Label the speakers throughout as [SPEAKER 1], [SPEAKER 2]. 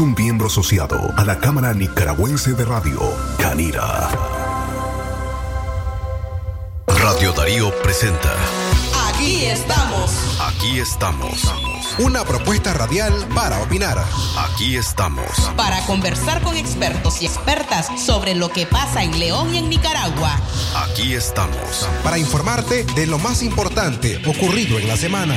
[SPEAKER 1] Es un miembro asociado a la Cámara Nicaragüense de Radio, Canira. Radio Darío presenta.
[SPEAKER 2] Aquí estamos.
[SPEAKER 1] Aquí estamos.
[SPEAKER 3] Una propuesta radial para opinar.
[SPEAKER 1] Aquí estamos.
[SPEAKER 2] Para conversar con expertos y expertas sobre lo que pasa en León y en Nicaragua.
[SPEAKER 1] Aquí estamos.
[SPEAKER 3] Para informarte de lo más importante ocurrido en la semana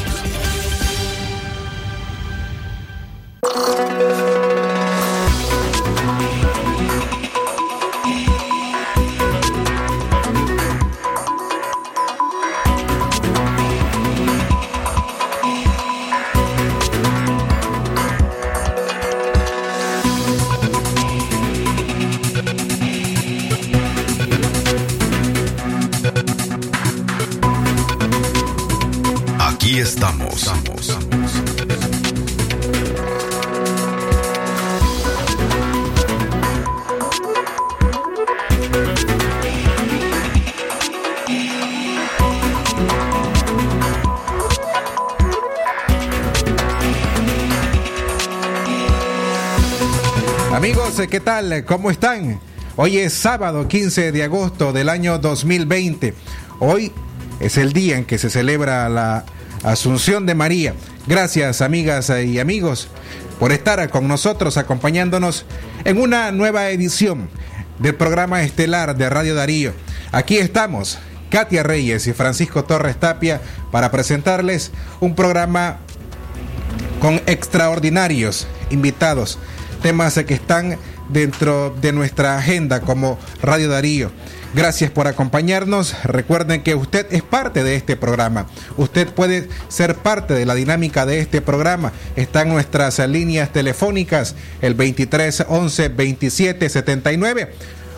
[SPEAKER 4] Amigos, ¿qué tal? ¿Cómo están? Hoy es sábado 15 de agosto del año 2020. Hoy es el día en que se celebra la Asunción de María. Gracias amigas y amigos por estar con nosotros acompañándonos en una nueva edición del programa estelar de Radio Darío. Aquí estamos, Katia Reyes y Francisco Torres Tapia, para presentarles un programa con extraordinarios invitados, temas que están dentro de nuestra agenda como Radio Darío. Gracias por acompañarnos. Recuerden que usted es parte de este programa. Usted puede ser parte de la dinámica de este programa. Están nuestras líneas telefónicas, el 23 11 27 79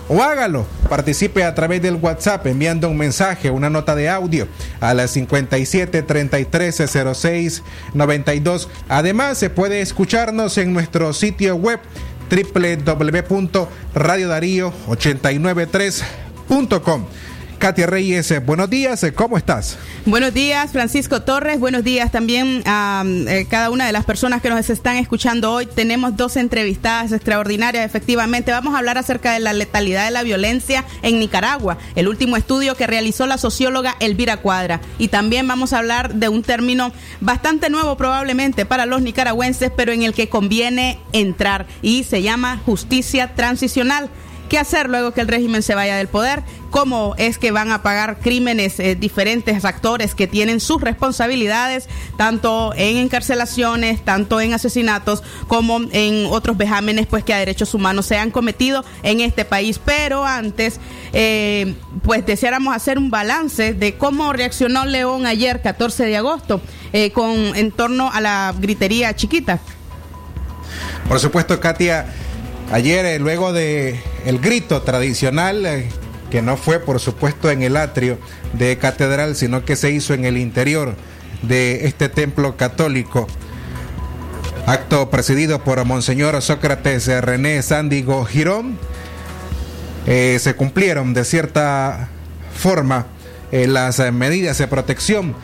[SPEAKER 4] o hágalo. Participe a través del WhatsApp enviando un mensaje, una nota de audio a las 57 33 06 92. Además, se puede escucharnos en nuestro sitio web www.radiodarío893 com. Katia Reyes, eh, buenos días, eh, ¿cómo estás?
[SPEAKER 5] Buenos días, Francisco Torres, buenos días también a eh, cada una de las personas que nos están escuchando hoy. Tenemos dos entrevistadas extraordinarias, efectivamente. Vamos a hablar acerca de la letalidad de la violencia en Nicaragua, el último estudio que realizó la socióloga Elvira Cuadra. Y también vamos a hablar de un término bastante nuevo probablemente para los nicaragüenses, pero en el que conviene entrar y se llama justicia transicional qué hacer luego que el régimen se vaya del poder, cómo es que van a pagar crímenes eh, diferentes actores que tienen sus responsabilidades, tanto en encarcelaciones, tanto en asesinatos, como en otros vejámenes pues que a derechos humanos se han cometido en este país. Pero antes, eh, pues deseáramos hacer un balance de cómo reaccionó León ayer, 14 de agosto, eh, con en torno a la gritería chiquita.
[SPEAKER 4] Por supuesto, Katia Ayer, eh, luego de el grito tradicional, eh, que no fue por supuesto en el atrio de catedral, sino que se hizo en el interior de este templo católico, acto presidido por Monseñor Sócrates René Sándigo Girón, eh, se cumplieron de cierta forma las medidas de protección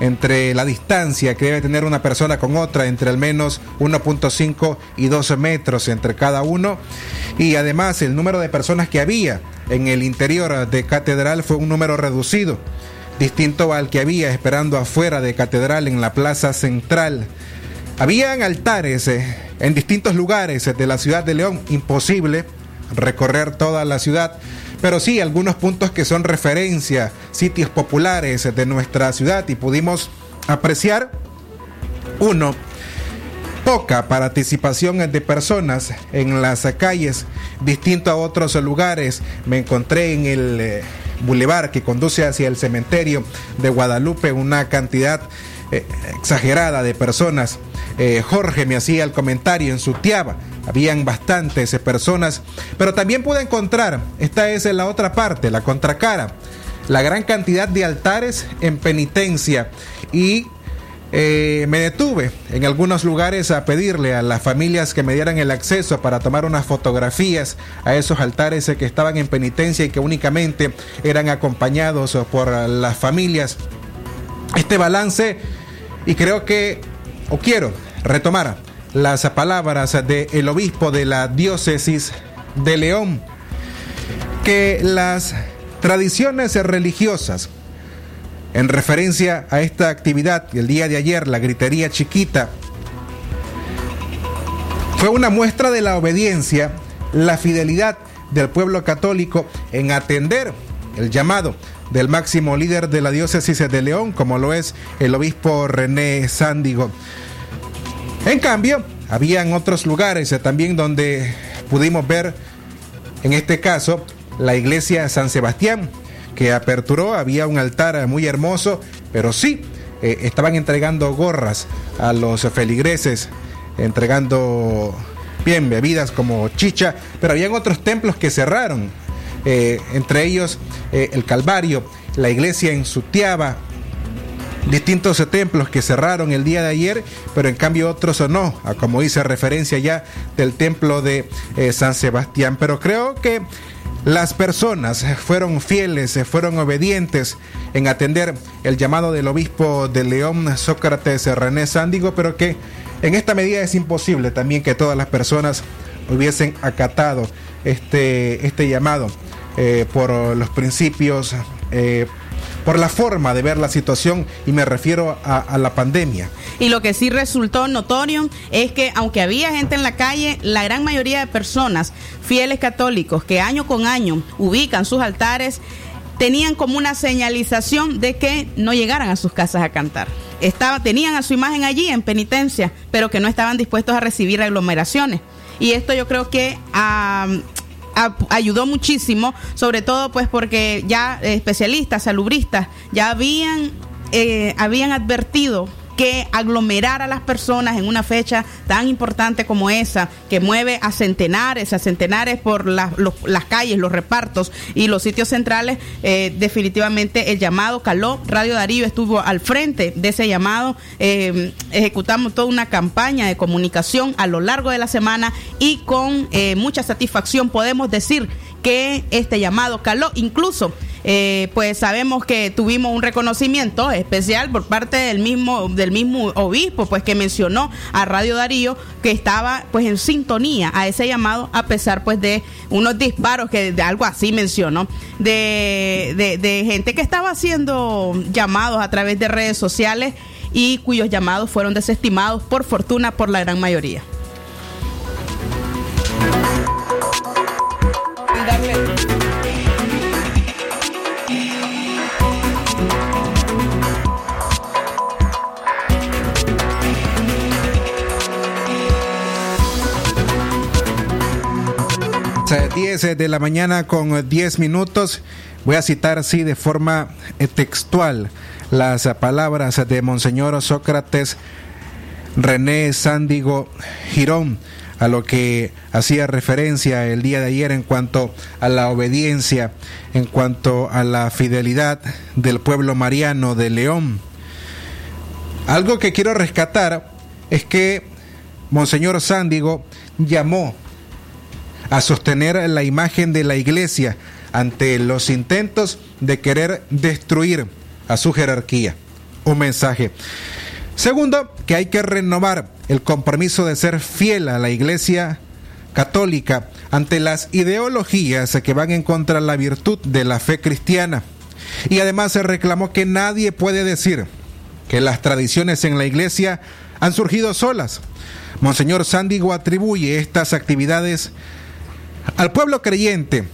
[SPEAKER 4] entre la distancia que debe tener una persona con otra, entre al menos 1.5 y 12 metros entre cada uno. Y además el número de personas que había en el interior de catedral fue un número reducido, distinto al que había esperando afuera de catedral en la plaza central. Habían altares eh, en distintos lugares de la ciudad de León, imposible recorrer toda la ciudad pero sí algunos puntos que son referencia, sitios populares de nuestra ciudad y pudimos apreciar uno poca participación de personas en las calles, distinto a otros lugares. Me encontré en el eh, bulevar que conduce hacia el cementerio de Guadalupe una cantidad eh, exagerada de personas. Eh, Jorge me hacía el comentario en su tiaba habían bastantes personas, pero también pude encontrar, esta es la otra parte, la contracara, la gran cantidad de altares en penitencia y eh, me detuve en algunos lugares a pedirle a las familias que me dieran el acceso para tomar unas fotografías a esos altares que estaban en penitencia y que únicamente eran acompañados por las familias. Este balance, y creo que, o quiero retomar las palabras del obispo de la diócesis de León, que las tradiciones religiosas, en referencia a esta actividad el día de ayer, la gritería chiquita, fue una muestra de la obediencia, la fidelidad del pueblo católico en atender el llamado del máximo líder de la diócesis de León, como lo es el obispo René Sándigo. En cambio, habían otros lugares también donde pudimos ver, en este caso, la iglesia San Sebastián, que aperturó, había un altar muy hermoso, pero sí, eh, estaban entregando gorras a los feligreses, entregando bien bebidas como chicha, pero habían otros templos que cerraron, eh, entre ellos eh, el Calvario, la iglesia en Sutiaba, distintos templos que cerraron el día de ayer, pero en cambio otros no, como dice referencia ya del templo de San Sebastián. Pero creo que las personas fueron fieles, fueron obedientes en atender el llamado del obispo de León, Sócrates René Sándigo, pero que en esta medida es imposible también que todas las personas hubiesen acatado este, este llamado eh, por los principios, eh, por la forma de ver la situación y me refiero a, la pandemia.
[SPEAKER 5] Y lo que sí resultó notorio es que aunque había gente en la calle, la gran mayoría de personas, fieles católicos, que año con año ubican sus altares, tenían como una señalización de que no llegaran a sus casas a cantar. Estaba, tenían a su imagen allí en penitencia, pero que no estaban dispuestos a recibir aglomeraciones. Y esto yo creo que ayudó muchísimo, sobre todo pues porque ya especialistas, salubristas, ya habían, eh, habían advertido que aglomerar a las personas en una fecha tan importante como esa, que mueve a centenares, a centenares por las calles, los repartos y los sitios centrales, eh, definitivamente el llamado caló. Radio Darío estuvo al frente de ese llamado. Eh, ejecutamos toda una campaña de comunicación a lo largo de la semana y con eh, mucha satisfacción podemos decir que este llamado caló. Incluso eh, pues sabemos que tuvimos un reconocimiento especial por parte del mismo del mismo obispo pues que mencionó a Radio Darío que estaba pues en sintonía a ese llamado a pesar pues de unos disparos que de algo así mencionó de, de, de gente que estaba haciendo llamados a través de redes sociales y cuyos llamados fueron desestimados por fortuna por la gran mayoría.
[SPEAKER 4] 10 de la mañana con 10 minutos. Voy a citar así de forma eh, textual las palabras de Monseñor Sócrates René Sándigo Girón a lo que hacía referencia el día de ayer en cuanto a la obediencia, en cuanto a la fidelidad del pueblo mariano de León. Algo que quiero rescatar es que Monseñor Sándigo llamó a sostener la imagen de la iglesia ante los intentos de querer destruir a su jerarquía. Un mensaje. Segundo, que hay que renovar el compromiso de ser fiel a la iglesia católica ante las ideologías que van en contra de la virtud de la fe cristiana. Y además se reclamó que nadie puede decir que las tradiciones en la iglesia han surgido solas. Monseñor Sándigo atribuye estas actividades al pueblo creyente,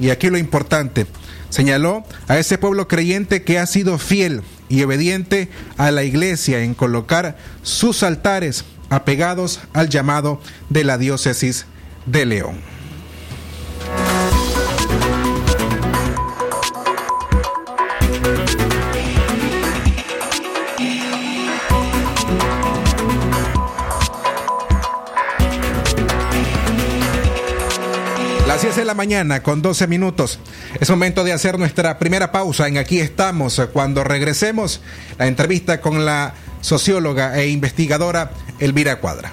[SPEAKER 4] y aquí lo importante, señaló a ese pueblo creyente que ha sido fiel y obediente a la iglesia en colocar sus altares apegados al llamado de la diócesis de León. Mañana con 12 minutos. Es momento de hacer nuestra primera pausa en Aquí estamos. Cuando regresemos, la entrevista con la socióloga e investigadora Elvira Cuadra.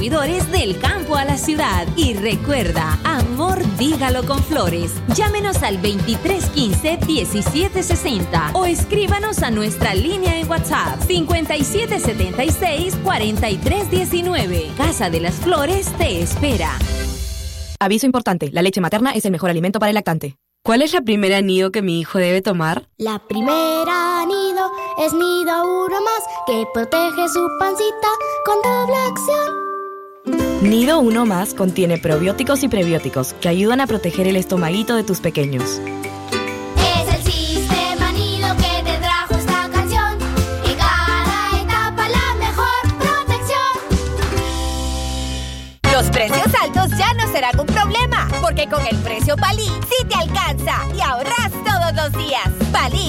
[SPEAKER 6] del campo a la ciudad. Y recuerda, amor dígalo con flores. Llámenos al 2315-1760 o escríbanos a nuestra línea en WhatsApp 5776-4319. Casa de las Flores te espera.
[SPEAKER 7] Aviso importante, la leche materna es el mejor alimento para el lactante. ¿Cuál es la primera nido que mi hijo debe tomar?
[SPEAKER 8] La primera nido es nido uno más que protege su pancita con doble acción.
[SPEAKER 7] Nido Uno Más contiene probióticos y prebióticos que ayudan a proteger el estomaguito de tus pequeños.
[SPEAKER 8] Es el sistema Nido que te trajo esta canción. En cada etapa la mejor protección.
[SPEAKER 9] Los precios altos ya no serán un problema, porque con el precio Palí sí te alcanza y ahorras todos los días.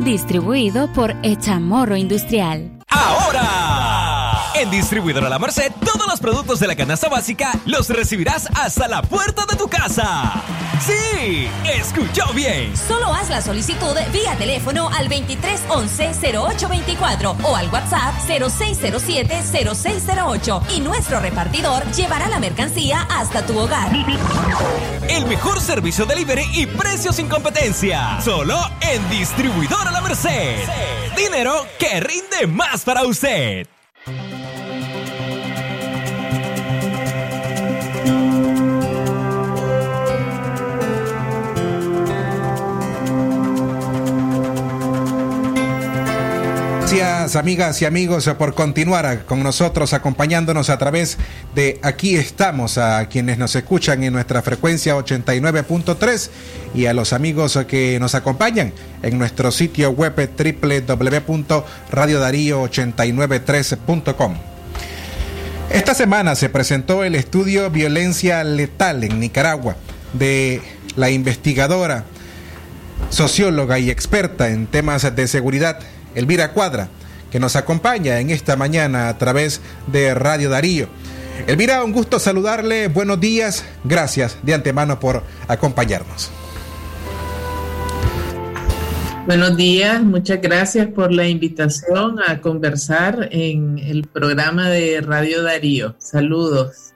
[SPEAKER 10] Distribuido por Echamorro Industrial.
[SPEAKER 11] Ahora, en Distribuidora La Merced, todos los productos de la canasta básica los recibirás hasta la puerta de tu casa. Sí, escuchó bien.
[SPEAKER 6] Solo haz la solicitud vía teléfono al 2311-0824 o al WhatsApp 0607-0608 y nuestro repartidor llevará la mercancía hasta tu hogar.
[SPEAKER 11] El mejor servicio delivery y precios sin competencia. Solo en Distribuidora La Merced. Dinero que rinde más para usted.
[SPEAKER 4] Gracias amigas y amigos por continuar con nosotros acompañándonos a través de Aquí estamos, a quienes nos escuchan en nuestra frecuencia 89.3 y a los amigos que nos acompañan en nuestro sitio web www.radiodarío893.com. Esta semana se presentó el estudio Violencia Letal en Nicaragua de la investigadora, socióloga y experta en temas de seguridad Elvira Cuadra, que nos acompaña en esta mañana a través de Radio Darío. Elvira, un gusto saludarle, buenos días, gracias de antemano por acompañarnos.
[SPEAKER 12] Buenos días, muchas gracias por la invitación a conversar en el programa de Radio Darío. Saludos.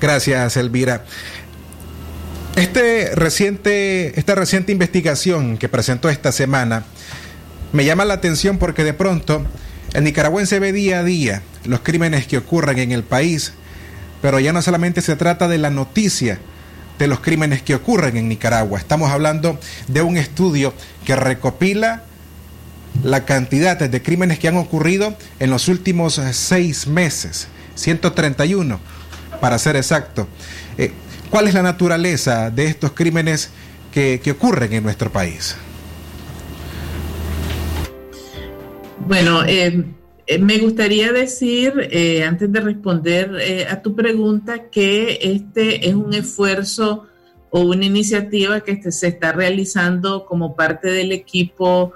[SPEAKER 4] Gracias, Elvira. Este reciente, esta reciente investigación que presentó esta semana me llama la atención porque de pronto el nicaragüense ve día a día los crímenes que ocurren en el país, pero ya no solamente se trata de la noticia de los crímenes que ocurren en Nicaragua, estamos hablando de un estudio que recopila la cantidad de crímenes que han ocurrido en los últimos seis meses, 131 para ser exacto. Eh, ¿Cuál es la naturaleza de estos crímenes que, que ocurren en nuestro país?
[SPEAKER 12] Bueno, eh, eh, me gustaría decir, eh, antes de responder a tu pregunta, que este es un esfuerzo o una iniciativa que este, se está realizando como parte del equipo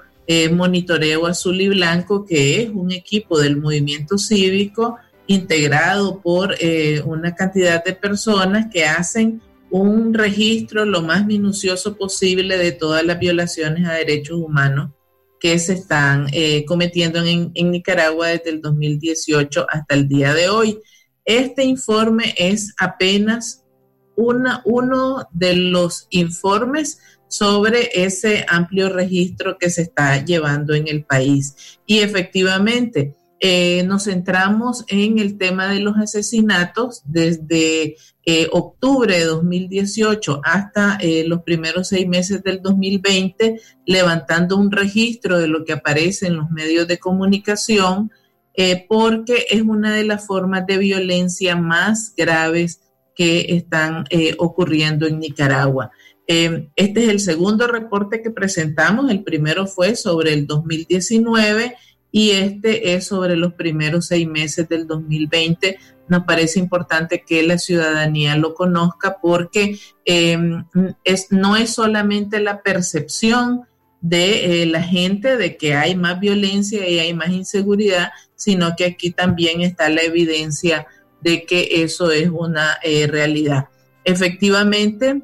[SPEAKER 12] Monitoreo Azul y Blanco, que es un equipo del movimiento cívico integrado por una cantidad de personas que hacen un registro lo más minucioso posible de todas las violaciones a derechos humanos que se están eh, cometiendo en, Nicaragua desde el 2018 hasta el día de hoy. Este informe es apenas una, uno de los informes sobre ese amplio registro que se está llevando en el país. Y efectivamente, eh, nos centramos en el tema de los asesinatos desde eh, octubre de 2018 hasta eh, los primeros seis meses del 2020, levantando un registro de lo que aparece en los medios de comunicación, porque es una de las formas de violencia más graves que están ocurriendo en Nicaragua. este es el segundo reporte que presentamos, el primero fue sobre el 2019 y este es sobre los primeros seis meses del 2020. Nos parece importante que la ciudadanía lo conozca porque em, es, no es solamente la percepción de eh, la gente de que hay más violencia y hay más inseguridad, sino que aquí también está la evidencia de que eso es una eh, realidad. Efectivamente,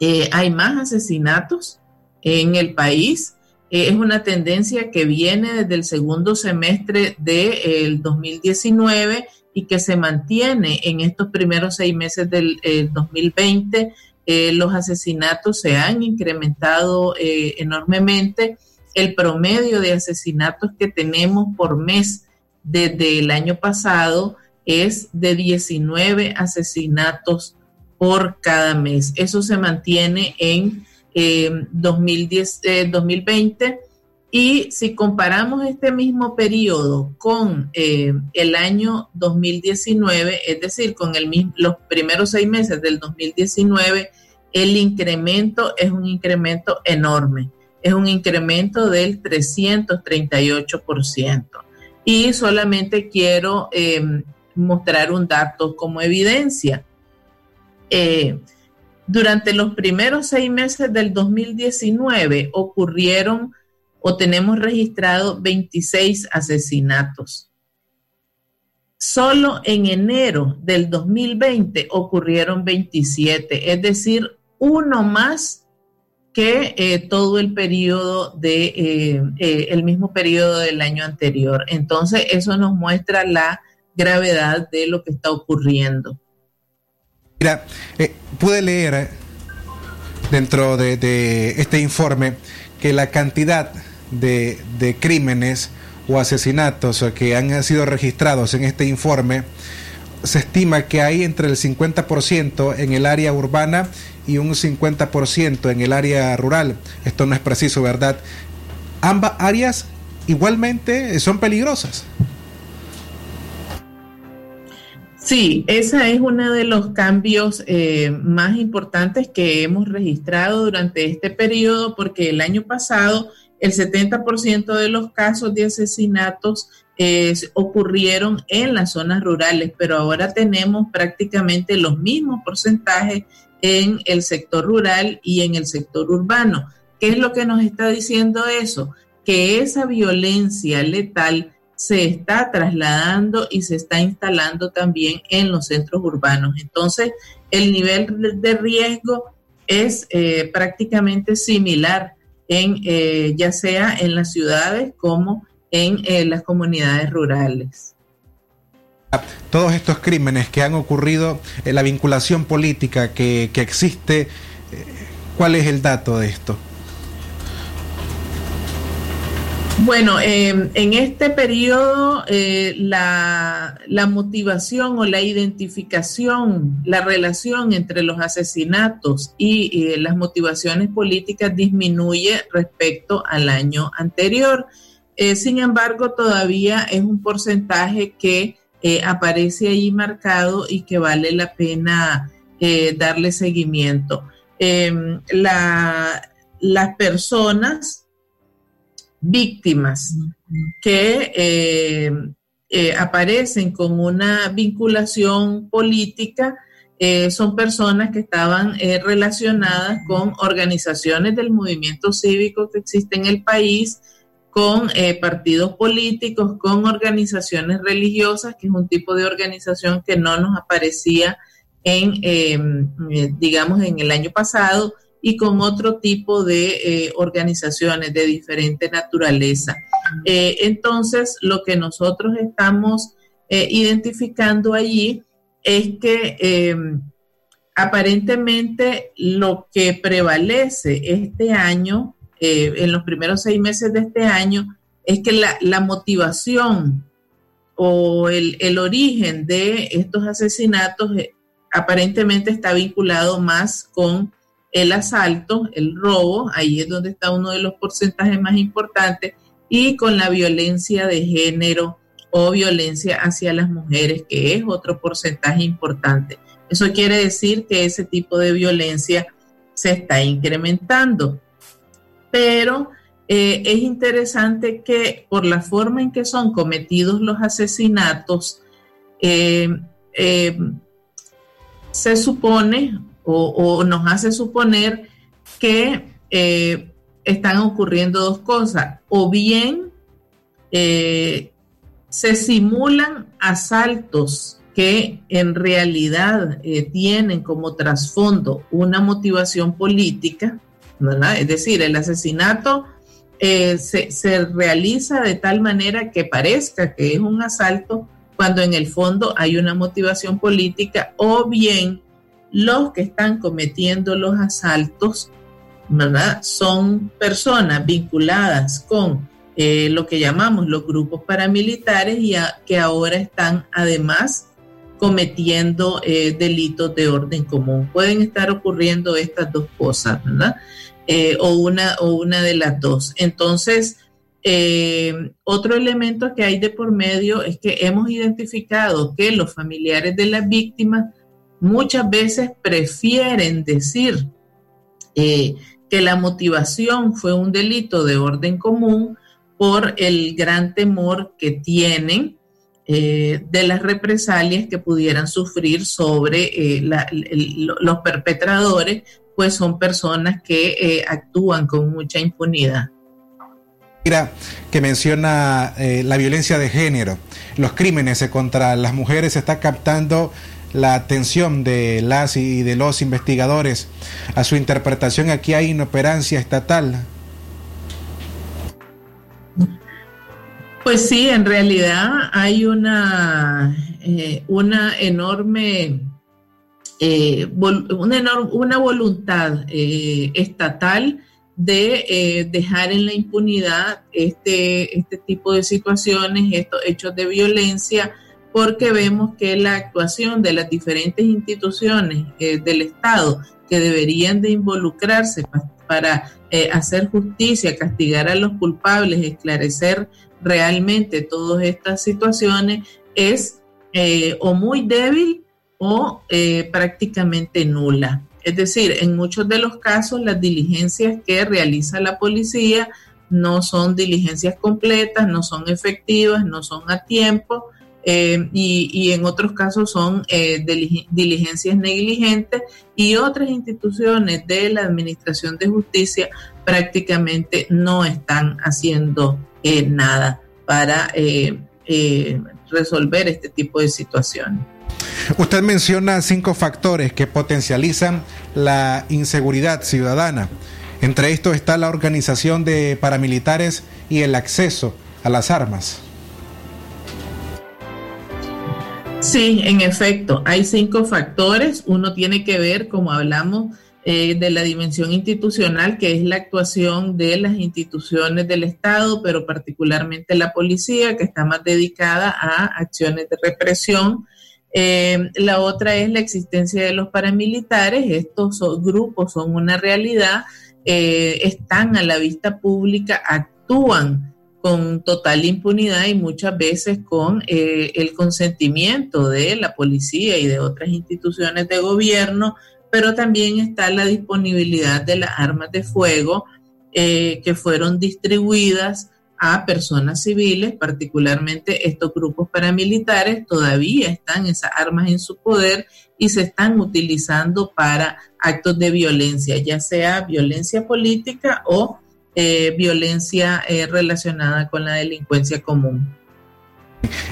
[SPEAKER 12] eh, hay más asesinatos en el país es una tendencia que viene desde el segundo semestre del 2019 y que se mantiene en estos primeros seis meses del 2020. Eh, los asesinatos se han incrementado eh, enormemente. El promedio de asesinatos que tenemos por mes desde el año pasado es de 19 asesinatos por cada mes. Eso se mantiene en 2010, eh, 2020. Eh, y si comparamos este mismo periodo con eh, el año 2019, es decir, con los primeros seis meses del 2019, el incremento es un incremento enorme, es un incremento del 338%. Y solamente quiero mostrar un dato como evidencia. Durante los primeros seis meses del 2019 ocurrieron o tenemos registrado 26 asesinatos. Solo en enero del 2020 ocurrieron 27, es decir, uno más que eh, todo el periodo de eh, eh, el mismo periodo del año anterior. Entonces, eso nos muestra la gravedad de lo que está ocurriendo.
[SPEAKER 4] Mira, eh, pude leer dentro de, este informe que la cantidad de, crímenes o asesinatos que han sido registrados en este informe se estima que hay entre el 50% en el área urbana y un 50% en el área rural. Esto no es preciso, ¿verdad? Ambas áreas igualmente son peligrosas.
[SPEAKER 12] Sí, ese es uno de los cambios eh, más importantes que hemos registrado durante este periodo, porque el año pasado el 70% de los casos de asesinatos eh, ocurrieron en las zonas rurales, pero ahora tenemos prácticamente los mismos porcentajes en el sector rural y en el sector urbano. ¿Qué es lo que nos está diciendo eso? Que esa violencia letal se está trasladando y se está instalando también en los centros urbanos. Entonces, el nivel de riesgo es eh, prácticamente similar en eh, ya sea en las ciudades como en eh, las comunidades rurales.
[SPEAKER 4] Todos estos crímenes que han ocurrido, la vinculación política que existe, ¿cuál es el dato de esto?
[SPEAKER 12] Bueno, em, en este periodo eh, la, motivación o la identificación, la relación entre los asesinatos y, las motivaciones políticas disminuye respecto al año anterior. Eh, sin embargo, todavía es un porcentaje que eh, aparece ahí marcado y que vale la pena darle seguimiento. Em, las personas víctimas que eh, eh, aparecen con una vinculación política eh, son personas que estaban relacionadas con organizaciones del movimiento cívico que existe en el país, con partidos políticos, con organizaciones religiosas, que es un tipo de organización que no nos aparecía en, digamos, en el año pasado, y con otro tipo de eh, organizaciones de diferente naturaleza. Eh, entonces, lo que nosotros estamos eh, identificando allí es que em, aparentemente lo que prevalece este año, en los primeros seis meses de este año, es que la, motivación o el, el, origen de estos asesinatos aparentemente está vinculado más con el asalto, el robo, ahí es donde está uno de los porcentajes más importantes, y con la violencia de género o violencia hacia las mujeres, que es otro porcentaje importante. Eso quiere decir que ese tipo de violencia se está incrementando. Pero eh, es interesante que por la forma en que son cometidos los asesinatos, eh, eh, se supone o, nos hace suponer que están ocurriendo dos cosas. O bien se simulan asaltos que en realidad eh, tienen como trasfondo una motivación política. Es decir, el asesinato eh, se, se, realiza de tal manera que parezca que es un asalto cuando en el fondo hay una motivación política o bien los que están cometiendo los asaltos. Son personas vinculadas con eh, lo que llamamos los grupos paramilitares y que ahora están además cometiendo eh, delitos de orden común. Pueden estar ocurriendo estas dos cosas, ¿verdad? Eh, o, una, o una de las dos. Entonces, otro elemento que hay de por medio es que hemos identificado que los familiares de las víctimas muchas veces prefieren decir que la motivación fue un delito de orden común por el gran temor que tienen eh, de las represalias que pudieran sufrir sobre eh, los perpetradores, pues son personas que eh, actúan con mucha impunidad.
[SPEAKER 4] Que menciona la violencia de género, los crímenes contra las mujeres, está captando la atención de las y de los investigadores a su interpretación. Aquí hay inoperancia estatal
[SPEAKER 12] Pues sí, en realidad hay una, eh, una enorme, eh, una, voluntad eh, estatal de dejar en la impunidad este, este tipo de situaciones, estos hechos de violencia, porque vemos que la actuación de las diferentes instituciones del Estado que deberían de involucrarse para hacer justicia, castigar a los culpables, esclarecer realmente todas estas situaciones es eh, o muy débil o eh, prácticamente nula. Es decir, en muchos de los casos las diligencias que realiza la policía no son diligencias completas, no son efectivas, no son a tiempo eh, y, en otros casos son diligencias negligentes y otras instituciones de la Administración de Justicia prácticamente no están haciendo nada para eh, eh, resolver este tipo de situaciones.
[SPEAKER 4] Usted menciona cinco factores que potencializan la inseguridad ciudadana. Entre estos está la organización de paramilitares y el acceso a las armas.
[SPEAKER 12] Sí, en efecto, hay cinco factores. Uno tiene que ver, como hablamos, eh, de la dimensión institucional, que es la actuación de las instituciones del Estado, pero particularmente la policía, que está más dedicada a acciones de represión. Eh, la otra es la existencia de los paramilitares. Estos grupos son una realidad, eh, están a la vista pública, actúan con total impunidad y muchas veces con el consentimiento de la policía y de otras instituciones de gobierno pero también está la disponibilidad de las armas de fuego eh, que fueron distribuidas a personas civiles, particularmente estos grupos paramilitares, todavía están esas armas en su poder y se están utilizando para actos de violencia, ya sea violencia política o eh, violencia eh, relacionada con la delincuencia común.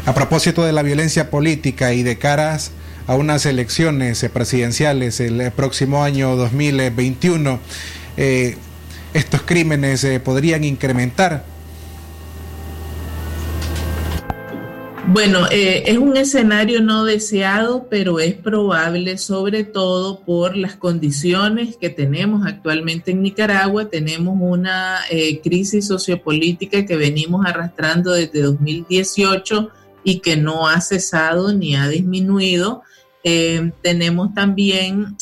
[SPEAKER 4] A propósito de la violencia política y de caras a unas elecciones presidenciales el próximo año 2021, eh, estos crímenes podrían incrementar.
[SPEAKER 12] Bueno, eh, es un escenario no deseado, pero es probable sobre todo por las condiciones que tenemos actualmente en Nicaragua. Tenemos una eh, crisis sociopolítica que venimos arrastrando desde 2018 y que no ha cesado ni ha disminuido. Eh, tenemos también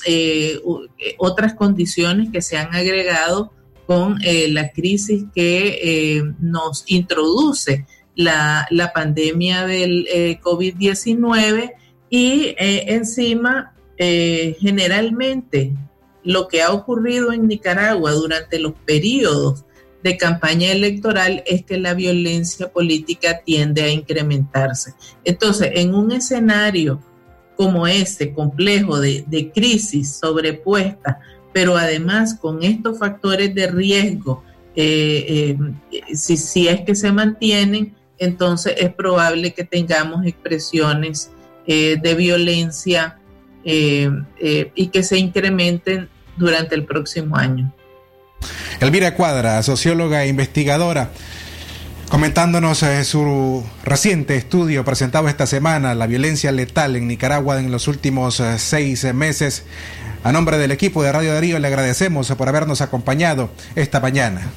[SPEAKER 12] otras condiciones que se han agregado con la crisis que nos introduce la, pandemia del eh, COVID-19 y eh, encima eh, generalmente lo que ha ocurrido en Nicaragua durante los periodos de campaña electoral es que la violencia política tiende a incrementarse. Entonces, en un escenario como este, complejo de, crisis sobrepuesta, pero además con estos factores de riesgo, si, si es que se mantienen, entonces es probable que tengamos expresiones eh, de violencia eh, eh, y que se incrementen durante el próximo año.
[SPEAKER 4] Elvira Cuadra, socióloga e investigadora, comentándonos su reciente estudio presentado esta semana, la violencia letal en Nicaragua en los últimos seis meses. A nombre del equipo de Radio Darío le agradecemos por habernos acompañado esta mañana.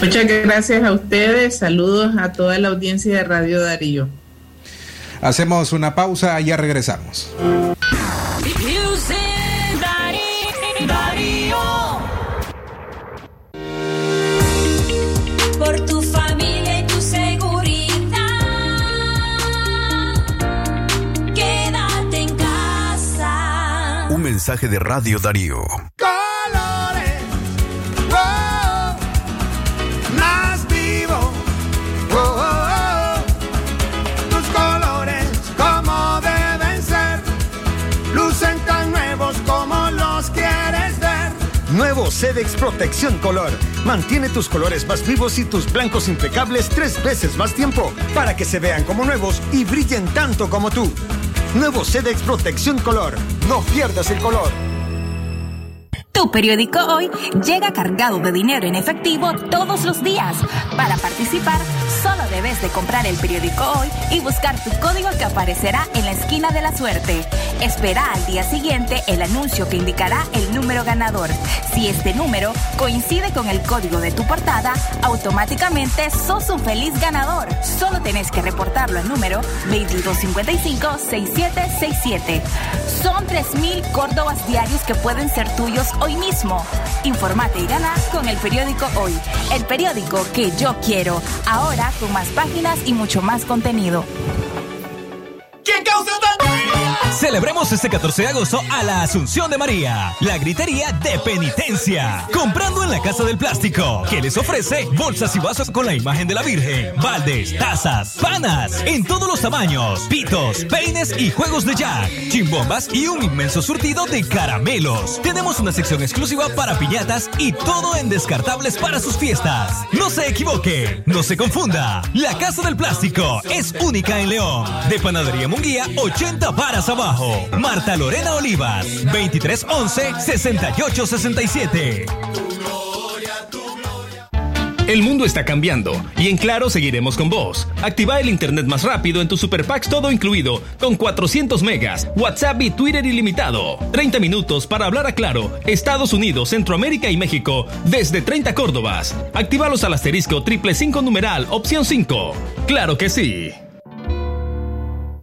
[SPEAKER 12] Muchas gracias a ustedes. Saludos a toda la audiencia de Radio Darío.
[SPEAKER 4] Hacemos una pausa y ya regresamos.
[SPEAKER 13] Por tu familia y tu seguridad. Quédate en casa.
[SPEAKER 1] Un mensaje de Radio Darío.
[SPEAKER 14] Sedex Protección Color. Mantiene tus colores más vivos y tus blancos impecables tres veces más tiempo para que se vean como nuevos y brillen tanto como tú. Nuevo Sedex Protección Color. No pierdas el color.
[SPEAKER 15] Tu periódico hoy llega cargado de dinero en efectivo todos los días. Para participar, solo debes de comprar el periódico hoy y buscar tu código que aparecerá en la esquina de la suerte. Espera al día siguiente el anuncio que indicará el número ganador. Si este número coincide con el código de tu portada, automáticamente sos un feliz ganador. Solo tenés que reportarlo al número 2255-6767. Son 3.000 córdobas diarios que pueden ser tuyos hoy mismo. Informate y gana con el periódico Hoy, el periódico que yo quiero. Ahora con más páginas y mucho más contenido.
[SPEAKER 11] ¿Quién causa Celebremos este 14 de agosto a la Asunción de María, la gritería de penitencia. Comprando en la Casa del Plástico, que les ofrece bolsas y vasos con la imagen de la Virgen, baldes, tazas, panas, en todos los tamaños, pitos, peines y juegos de jack, chimbombas y un inmenso surtido de caramelos. Tenemos una sección exclusiva para piñatas y todo en descartables para sus fiestas. No se equivoque, no se confunda. La Casa del Plástico es única en León. De Panadería Munguía, 80 varas Marta Lorena Olivas, 2311-6867.
[SPEAKER 16] El mundo está cambiando y en Claro seguiremos con vos. Activa el internet más rápido en tu Super Packs todo incluido con 400 megas, WhatsApp y Twitter ilimitado. 30 minutos para hablar a Claro, Estados Unidos, Centroamérica y México desde 30 Córdobas. Actívalos al asterisco triple 5 numeral opción 5. Claro que sí.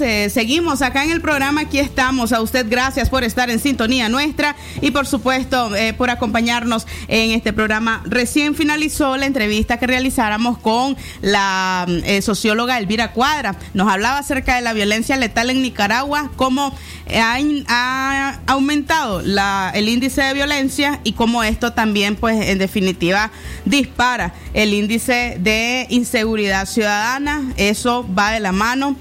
[SPEAKER 5] Eh, seguimos acá en el programa, aquí estamos. A usted gracias por estar en sintonía nuestra y por supuesto eh, por acompañarnos en este programa. Recién finalizó la entrevista que realizáramos con la eh, socióloga Elvira Cuadra. Nos hablaba acerca de la violencia letal en Nicaragua, cómo ha, ha aumentado la, el índice de violencia y cómo esto también, pues en definitiva, dispara el índice de inseguridad ciudadana. Eso va de la mano.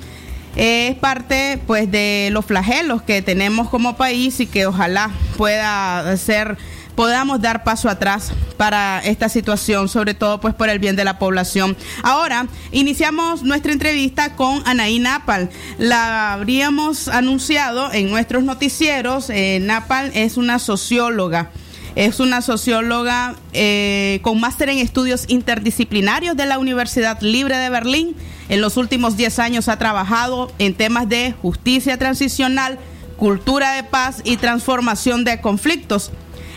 [SPEAKER 5] Es parte pues de los flagelos que tenemos como país y que ojalá pueda ser podamos dar paso atrás para esta situación, sobre todo pues por el bien de la población. Ahora, iniciamos nuestra entrevista con Anaí Napal. La habríamos anunciado en nuestros noticieros. Eh, es una socióloga. Es una socióloga eh, con máster en estudios interdisciplinarios de la Universidad Libre de Berlín. En los últimos 10 años ha trabajado en temas de justicia transicional, cultura de paz y transformación de conflictos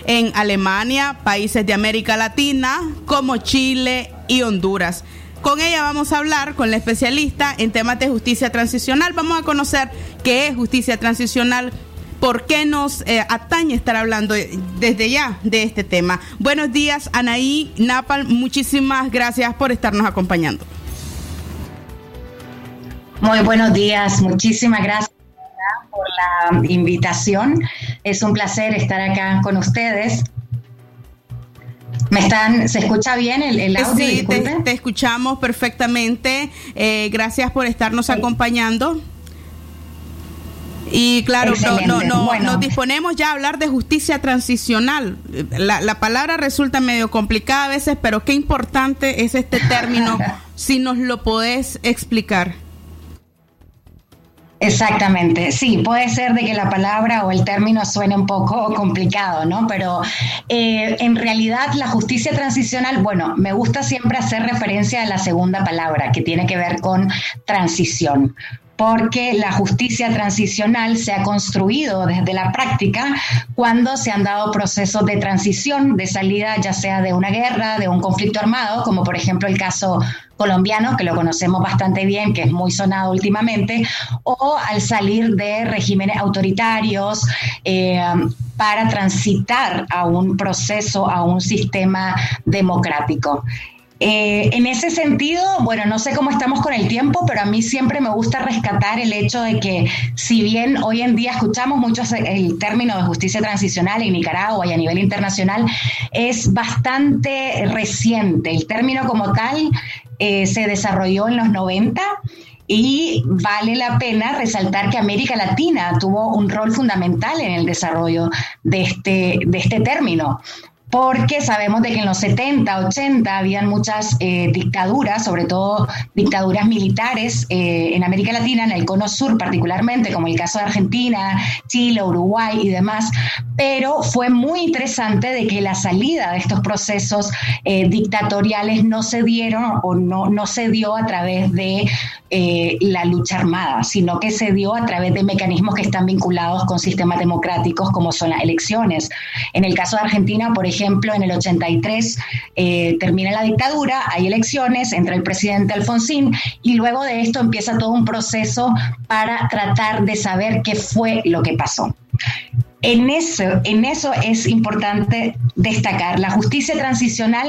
[SPEAKER 5] en Alemania, países de América Latina como Chile y Honduras. Con ella vamos a hablar con la especialista en temas de justicia transicional. Vamos a conocer qué es justicia transicional, por qué nos eh, atañe estar hablando desde ya de este tema. Buenos días, Anaí Napal. Muchísimas gracias por estarnos acompañando.
[SPEAKER 17] Muy buenos días, muchísimas gracias por la invitación. Es un placer estar acá con ustedes. ¿Me están, ¿Se escucha bien el, el audio?
[SPEAKER 5] Sí, te, escuchamos perfectamente. Eh, gracias por estarnos acompañando. Y claro, no,
[SPEAKER 17] Excelente.
[SPEAKER 5] no, no,
[SPEAKER 17] Bueno.
[SPEAKER 5] nos disponemos ya a hablar de justicia transicional. La, la palabra resulta medio complicada a veces, pero qué importante es este término, si nos lo podés explicar.
[SPEAKER 17] Exactamente, sí, puede ser de que la palabra o el término suene un poco complicado, ¿no? Pero eh, en realidad la justicia transicional, bueno, me gusta siempre hacer referencia a la segunda palabra, que tiene que ver con transición. porque la justicia transicional se ha construido desde la práctica cuando se han dado procesos de transición, de salida ya sea de una guerra, de un conflicto armado, como por ejemplo el caso colombiano, que lo conocemos bastante bien, que es muy sonado últimamente, o al salir de regímenes autoritarios eh, para transitar a un proceso, a un sistema democrático. Eh, en ese sentido, bueno, no sé cómo estamos con el tiempo, pero a mí siempre me gusta rescatar el hecho de que si bien hoy en día escuchamos mucho el término de justicia transicional en Nicaragua y a nivel internacional, es bastante reciente. El término como tal eh, se desarrolló en los 90 y vale la pena resaltar que América Latina tuvo un rol fundamental en el desarrollo de este, de este término porque sabemos de que en los 70, 80 habían muchas eh, dictaduras, sobre todo dictaduras militares eh, en América Latina, en el cono sur particularmente, como el caso de Argentina, Chile, Uruguay y demás, pero fue muy interesante de que la salida de estos procesos eh, dictatoriales no se dieron o no, no se dio a través de la lucha armada, sino que se dio a través de mecanismos que están vinculados con sistemas democráticos como son las elecciones. En el caso de Argentina, por ejemplo, ejemplo, en el 83 eh, termina la dictadura, hay elecciones, entra el presidente Alfonsín y luego de esto empieza todo un proceso para tratar de saber qué fue lo que pasó. En eso, en eso es importante destacar. La justicia transicional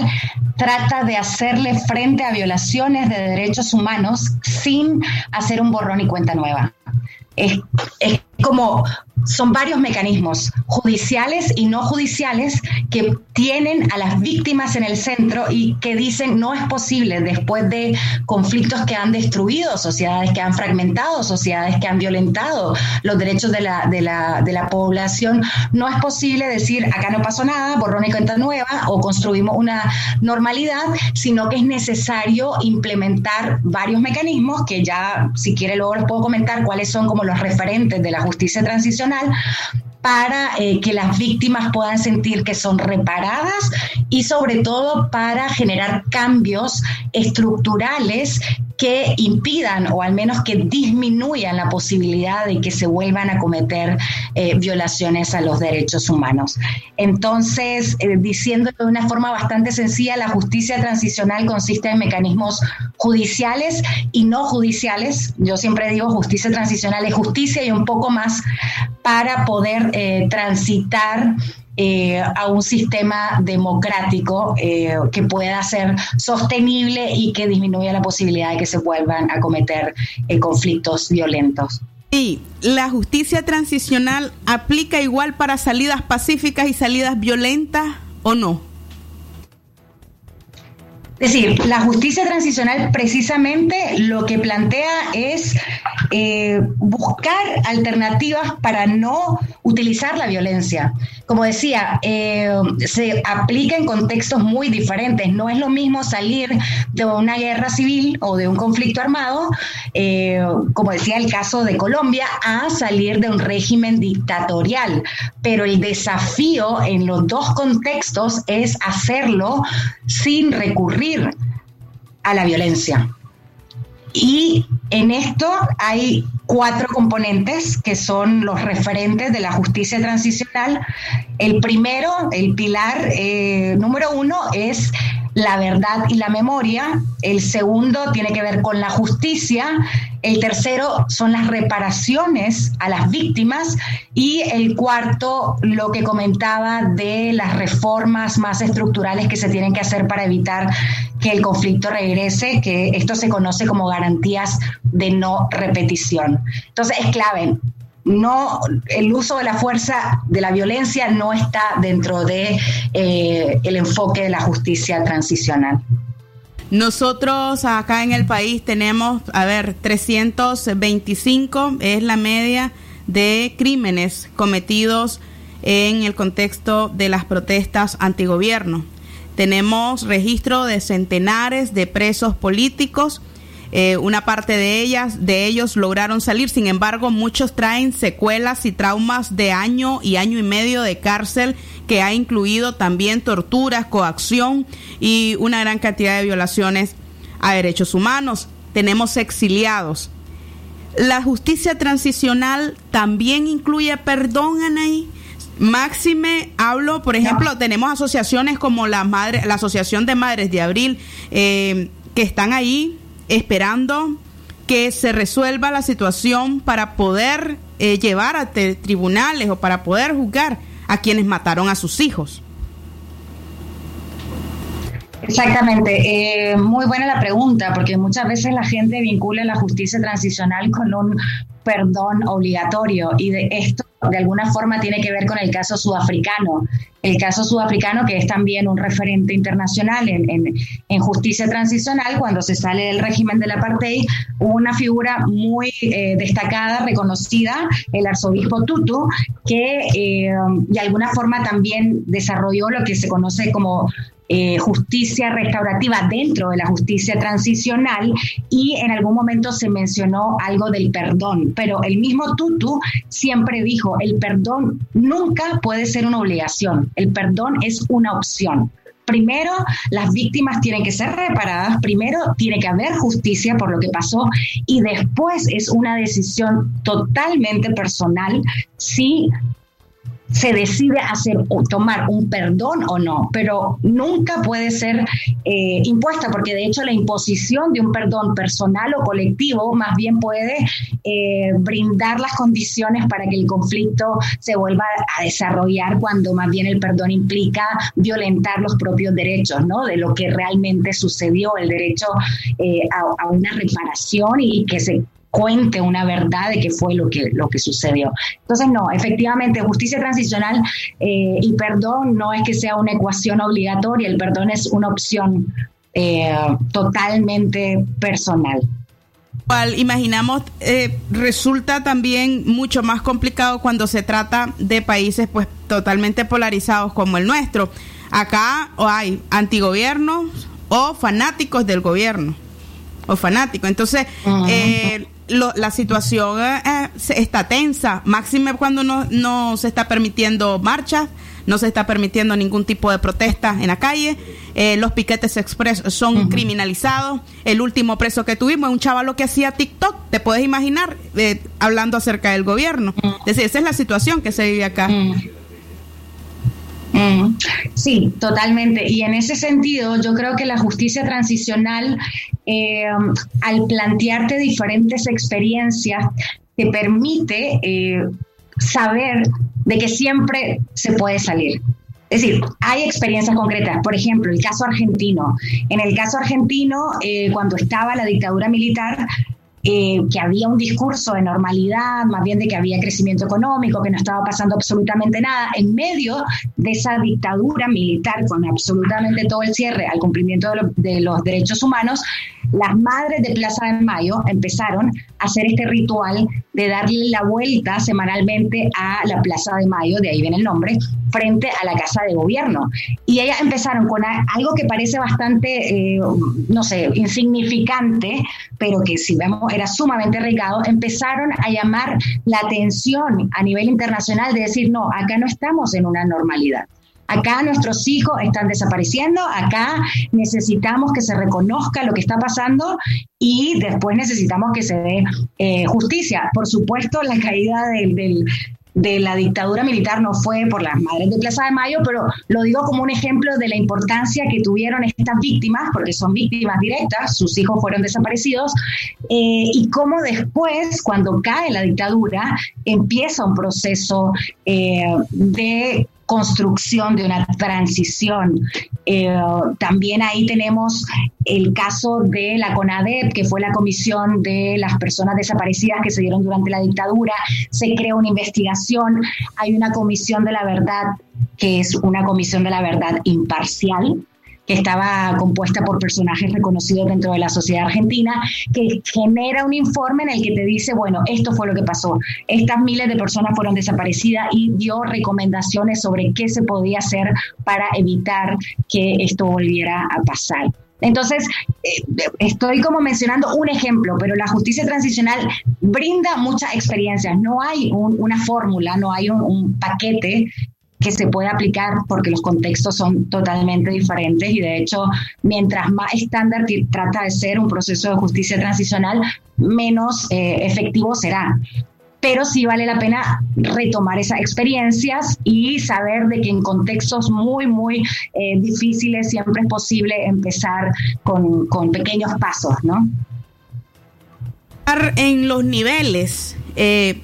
[SPEAKER 17] trata de hacerle frente a violaciones de derechos humanos sin hacer un borrón y cuenta nueva. Es, es como son varios mecanismos judiciales y no judiciales que tienen a las víctimas en el centro y que dicen no es posible después de conflictos que han destruido sociedades, que han fragmentado sociedades, que han violentado los derechos de la, de la, de la población, no es posible decir acá no pasó nada, borrón y cuenta nueva o construimos una normalidad, sino que es necesario implementar varios mecanismos que ya, si quiere, luego les puedo comentar cuáles son como los referentes de la justicia transicional para eh, que las víctimas puedan sentir que son reparadas y sobre todo para generar cambios estructurales que impidan o al menos que disminuyan la posibilidad de que se vuelvan a cometer eh, violaciones a los derechos humanos. Entonces, eh, diciéndolo de una forma bastante sencilla, la justicia transicional consiste en mecanismos judiciales y no judiciales. Yo siempre digo justicia transicional es justicia y un poco más para poder eh, transitar eh, a un sistema democrático eh, que pueda ser sostenible y que disminuya la posibilidad de que se vuelvan a cometer conflictos violentos.
[SPEAKER 5] ¿Y la justicia transicional aplica igual para salidas pacíficas y salidas violentas o no?
[SPEAKER 17] Es decir, la justicia transicional precisamente lo que plantea es eh, buscar alternativas para no utilizar la violencia. Como decía, eh, se aplica en contextos muy diferentes. No es lo mismo salir de una guerra civil o de un conflicto armado, eh, como decía el caso de Colombia, a salir de un régimen dictatorial. Pero el desafío en los dos contextos es hacerlo sin recurrir a la violencia. Y en esto hay cuatro componentes que son los referentes de la justicia transicional. El primero, el pilar eh, número uno es la verdad y la memoria. El segundo tiene que ver con la justicia. El tercero son las reparaciones a las víctimas. Y el cuarto, lo que comentaba de las reformas más estructurales que se tienen que hacer para evitar que el conflicto regrese, que esto se conoce como garantías de no repetición. Entonces es clave no el uso de la fuerza de la violencia no está dentro de eh, el enfoque de la justicia transicional.
[SPEAKER 5] Nosotros acá en el país tenemos, a ver, 325 es la media de crímenes cometidos en el contexto de las protestas antigobierno. Tenemos registro de centenares de presos políticos eh, una parte de ellas, de ellos lograron salir, sin embargo, muchos traen secuelas y traumas de año y año y medio de cárcel que ha incluido también torturas, coacción y una gran cantidad de violaciones a derechos humanos. Tenemos exiliados. la justicia transicional también incluye perdón, Anaí. Máxime, hablo, por ejemplo, tenemos asociaciones como la madre, la Asociación de Madres de Abril, eh, que están ahí esperando que se resuelva la situación para poder eh, llevar a tribunales o para poder juzgar a quienes mataron a sus hijos.
[SPEAKER 17] Exactamente, eh, muy buena la pregunta, porque muchas veces la gente vincula la justicia transicional con un perdón obligatorio y de esto de alguna forma tiene que ver con el caso sudafricano. El caso sudafricano que es también un referente internacional en, en- en justicia transicional, cuando se sale del régimen del apartheid, hubo una figura muy eh, destacada, reconocida, el arzobispo Tutu, que eh, de alguna forma también desarrolló lo que se conoce como eh, justicia restaurativa dentro de la justicia transicional y en algún momento se mencionó algo del perdón, pero el mismo Tutu siempre dijo, el perdón nunca puede ser una obligación, el perdón es una opción. Primero, las víctimas tienen que ser reparadas, primero tiene que haber justicia por lo que pasó y después es una decisión totalmente personal si se decide hacer o tomar un perdón o no, pero nunca puede ser eh, impuesta, porque de hecho la imposición de un perdón personal o colectivo más bien puede eh, brindar las condiciones para que el conflicto se vuelva a desarrollar cuando más bien el perdón implica violentar los propios derechos, ¿no? De lo que realmente sucedió, el derecho eh, a, a una reparación y que se cuente una verdad de qué fue lo que, lo que sucedió. Entonces, no, efectivamente, justicia transicional eh, y perdón no es que sea una ecuación obligatoria, el perdón es una opción eh, totalmente personal.
[SPEAKER 5] Cual imaginamos eh, resulta también mucho más complicado cuando se trata de países pues totalmente polarizados como el nuestro. Acá o hay antigobiernos o fanáticos del gobierno o fanáticos. Entonces eh, lo- la situación eh, se- está tensa. Máxime cuando no, no se está permitiendo marchas, no se está permitiendo ningún tipo de protesta en la calle. Eh, los piquetes express son criminalizados. El último preso que tuvimos es un chavalo que hacía TikTok, te puedes imaginar, eh, hablando acerca del gobierno. Es decir, esa es la situación que se vive acá.
[SPEAKER 17] Mm, Sí, totalmente. Y en ese sentido, yo creo que la justicia transicional, eh, al plantearte diferentes experiencias, te permite eh, saber de que siempre se puede salir. Es decir, hay experiencias concretas. Por ejemplo, el caso argentino. En el caso argentino, eh, cuando estaba la dictadura militar, eh, que había un discurso de normalidad, más bien de que había crecimiento económico, que no estaba pasando absolutamente nada, en medio de esa dictadura militar con absolutamente todo el cierre al cumplimiento de, lo- de los derechos humanos, las madres de Plaza de Mayo empezaron a hacer este ritual de darle la vuelta semanalmente a la Plaza de Mayo, de ahí viene el nombre, frente a la Casa de Gobierno. Y ellas empezaron con algo que parece bastante, eh, no sé, insignificante, pero que si vemos era sumamente arriesgado, empezaron a llamar la atención a nivel internacional de decir, no, acá no estamos en una normalidad. Acá nuestros hijos están desapareciendo, acá necesitamos que se reconozca lo que está pasando y después necesitamos que se dé eh, justicia. Por supuesto, la caída del, del- de la dictadura militar no fue por las madres de Plaza de Mayo, pero lo digo como un ejemplo de la importancia que tuvieron estas víctimas, porque son víctimas directas, sus hijos fueron desaparecidos, eh, y cómo después, cuando cae la dictadura, empieza un proceso eh, de construcción de una transición. Eh, también ahí tenemos el caso de la CONADEP, que fue la comisión de las personas desaparecidas que se dieron durante la dictadura. Se creó una investigación, hay una comisión de la verdad, que es una comisión de la verdad imparcial que estaba compuesta por personajes reconocidos dentro de la sociedad argentina, que genera un informe en el que te dice, bueno, esto fue lo que pasó, estas miles de personas fueron desaparecidas y dio recomendaciones sobre qué se podía hacer para evitar que esto volviera a pasar. Entonces, eh, estoy como mencionando un ejemplo, pero la justicia transicional brinda muchas experiencias. No hay un- una fórmula, no hay un, un paquete que se puede aplicar porque los contextos son totalmente diferentes y de hecho mientras más estándar trata de ser un proceso de justicia transicional, menos eh, efectivo será. Pero sí vale la pena retomar esas experiencias y saber de que en contextos muy, muy eh, difíciles siempre es posible empezar con, con pequeños pasos, ¿no?
[SPEAKER 5] En los niveles, eh,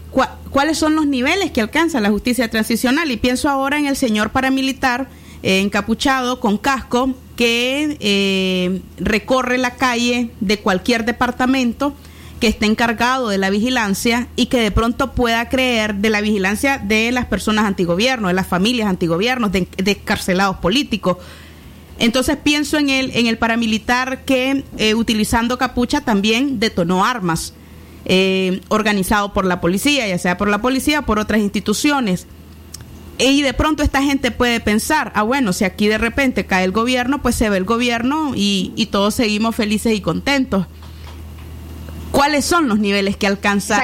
[SPEAKER 5] ¿cuáles son los niveles que alcanza la justicia transicional? Y pienso ahora en el señor paramilitar eh, encapuchado con casco que eh, recorre la calle de cualquier departamento que esté encargado de la vigilancia y que de pronto pueda creer de la vigilancia de las personas antigobierno, de las familias antigobiernos, de, de políticos. Entonces pienso en el, en el paramilitar que eh, utilizando capucha también detonó armas, eh, organizado por la policía, ya sea por la policía o por otras instituciones. Y de pronto esta gente puede pensar, ah bueno, si aquí de repente cae el gobierno, pues se ve el gobierno y, y todos seguimos felices y contentos. ¿Cuáles son los niveles que alcanza